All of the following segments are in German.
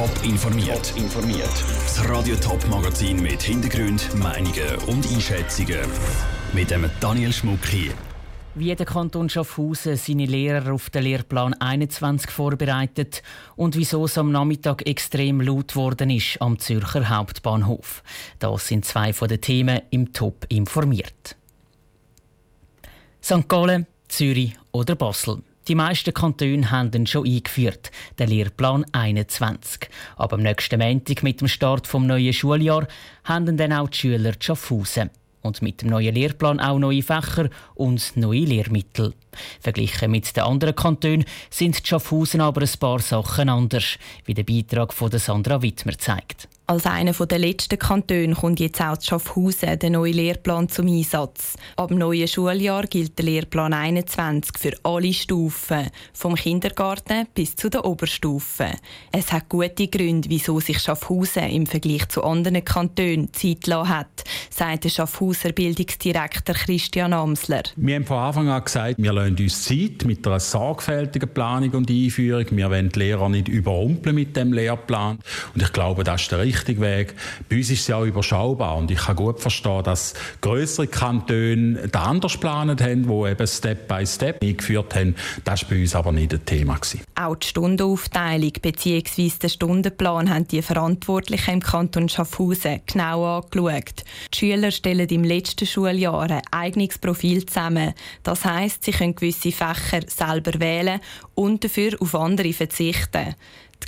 Top informiert. informiert. Das Radio Top Magazin mit Hintergrund, Meinungen und Einschätzungen mit dem Daniel Schmuck hier. Wie der Kanton Schaffhausen seine Lehrer auf den Lehrplan 21 vorbereitet und wieso es am Nachmittag extrem laut worden ist am Zürcher Hauptbahnhof. Das sind zwei von den Themen im Top informiert. St. Gallen, Zürich oder Basel. Die meisten Kantone haben ihn schon eingeführt, den Lehrplan 21. Aber am nächsten Montag mit dem Start des neuen Schuljahr haben dann auch die Schüler zu Schaffhausen. Und mit dem neuen Lehrplan auch neue Fächer und neue Lehrmittel. Verglichen mit den anderen Kantonen sind die Schaffhausen aber ein paar Sachen anders, wie der Beitrag von Sandra Wittmer zeigt. Als einer der letzten Kantone kommt jetzt auch Schaffhausen der neue Lehrplan zum Einsatz. Ab neuen Schuljahr gilt der Lehrplan 21 für alle Stufen, vom Kindergarten bis zu der Oberstufe. Es hat gute Gründe, wieso sich Schaffhausen im Vergleich zu anderen Kantonen Zeit lassen hat, sagt der Schaffhauser Bildungsdirektor Christian Amsler. Wir haben von Anfang an gesagt, wir lassen uns Zeit mit einer sorgfältigen Planung und Einführung. Wir wollen die Lehrer nicht überrumpeln mit dem Lehrplan. Und ich glaube, das ist der richtige richtige Weg. Bei uns ist es ja auch überschaubar und ich kann gut verstehen, dass größere Kantone da anders geplant haben, wo eben Step by Step eingeführt haben. Das war bei uns aber nicht ein Thema. Gewesen. Auch die Stundenaufteilung bzw. den Stundenplan haben die Verantwortlichen im Kanton Schaffhausen genau angeschaut. Die Schüler stellen im letzten Schuljahr ein eigenes Profil zusammen. Das heisst, sie können gewisse Fächer selber wählen und dafür auf andere verzichten.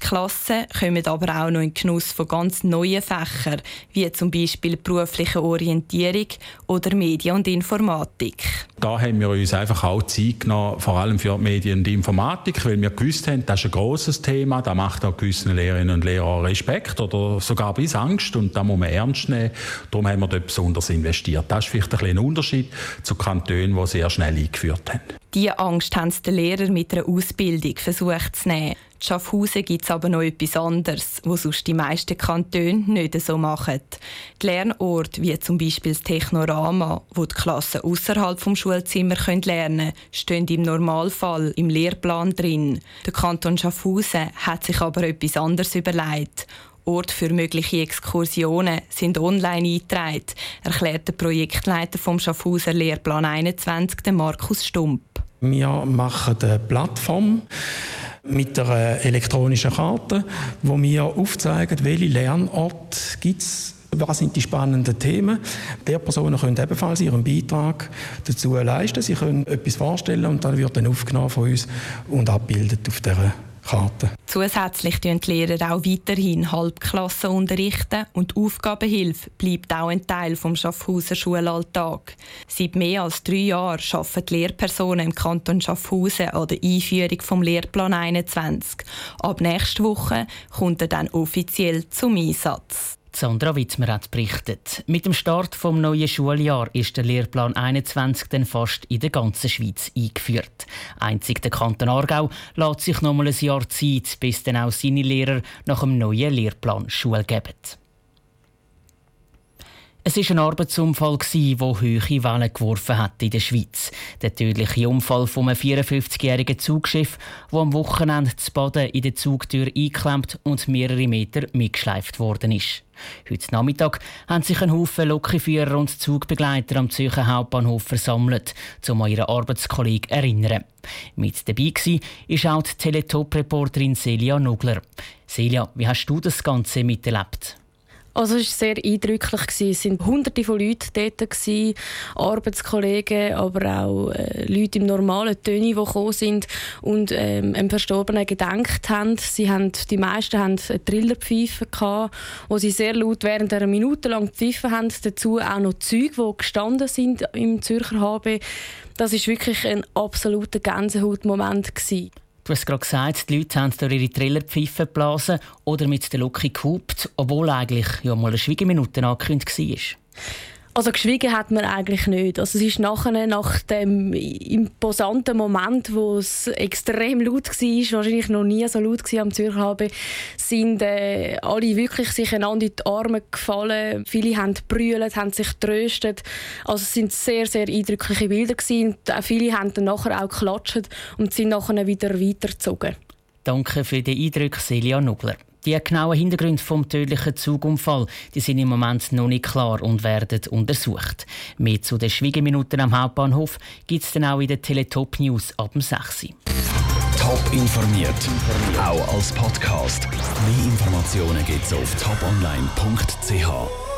Klassen kommen aber auch noch in den Genuss von ganz neuen Fächern, wie zum Beispiel berufliche Orientierung oder Medien und Informatik. Da haben wir uns einfach auch Zeit genommen, vor allem für Medien und Informatik, weil wir gewusst haben, das ist ein grosses Thema, da macht auch gewissen Lehrerinnen und Lehrer Respekt oder sogar bis Angst und da muss man ernst nehmen. Darum haben wir dort besonders investiert. Das ist vielleicht ein, ein Unterschied zu Kantonen, die sehr schnell eingeführt haben. Diese Angst haben die Lehrer mit einer Ausbildung versucht zu nehmen. Schaffhausen gibt es aber noch etwas anderes, was sonst die meisten Kantone nicht so machen. Die Lernorte, wie zum Beispiel das Technorama, wo die Klassen außerhalb vom Schulzimmer lernen können, stehen im Normalfall im Lehrplan drin. Der Kanton Schaffhausen hat sich aber etwas anderes überlegt. Orte für mögliche Exkursionen sind online eingetragen, erklärt der Projektleiter vom Schaffhauser Lehrplan 21, Markus Stump. Wir machen eine Plattform mit einer elektronischen Karte, wo wir aufzeigen, welche Lernorte gibt es was sind die spannenden Themen? Die Personen können ebenfalls ihren Beitrag dazu leisten. Sie können etwas vorstellen und dann wird dann aufgenommen von uns und abgebildet auf dieser Karte. Zusätzlich unterrichten die Lehrer auch weiterhin Halbklassen unterrichten und Aufgabenhilfe bleibt auch ein Teil vom Schaffhauser Schulalltag. Seit mehr als drei Jahren arbeiten die Lehrpersonen im Kanton Schaffhausen an der Einführung vom Lehrplan 21. Ab nächster Woche kommt er dann offiziell zum Einsatz. Sandra Witzmer hat berichtet. Mit dem Start vom neuen Schuljahr ist der Lehrplan 21 dann fast in der ganzen Schweiz eingeführt. Einzig der Kanton Aargau lässt sich noch mal ein Jahr Zeit, bis dann auch seine Lehrer nach dem neuen Lehrplan Schule geben. Es war ein Arbeitsunfall, der hohe Wellen geworfen hat in der Schweiz. Der tödliche Unfall von einem 54-jährigen Zugschiff, das am Wochenende zu Baden in der Zugtür eingeklemmt und mehrere Meter mitgeschleift worden ist. Heute Nachmittag haben sich ein Haufen Lokführer und Zugbegleiter am Zürcher Hauptbahnhof versammelt, um an ihren Arbeitskollegen zu erinnern. Mit dabei war auch die Teletop-Reporterin Celia Nugler. Celia, wie hast du das Ganze miterlebt? Also es war sehr eindrücklich. Es waren hunderte von Leuten dort, Arbeitskollegen, aber auch äh, Leute im normalen Töne, die gekommen sind und ähm, einem Verstorbenen gedenkt haben. Sie haben. Die meisten hatten eine Trillerpfeife, gehabt, wo sie sehr laut während einer Minute lang gepfiffen haben. Dazu auch noch Züge, die gestanden sind im Zürcher HB. Das war wirklich ein absoluter Gänsehautmoment. Du hast gerade gesagt, die Leute haben durch ihre Trillerpfeife geblasen oder mit der Locke gehupt, obwohl eigentlich ja mal eine Schweigeminute angekündigt war. Also geschwiegen hat man eigentlich nicht. Also es ist nachher, nach dem imposanten Moment, wo es extrem laut war, wahrscheinlich noch nie so laut war am Zürcher HB, sind äh, alle wirklich sich einander in die Arme gefallen. Viele haben brüllt, haben sich tröstet. Also es sind sehr, sehr eindrückliche Bilder gewesen. Und viele haben dann nachher auch geklatscht und sind nachher wieder weitergezogen. Danke für die Eindrücke, Celia Nugler. Die genauen Hintergründe vom tödlichen Zugunfall die sind im Moment noch nicht klar und werden untersucht. Mehr zu den Schwiegeminuten am Hauptbahnhof gibt es dann auch in den Teletop News ab dem 6. Top informiert, auch als Podcast. Mehr Informationen gibt es auf toponline.ch.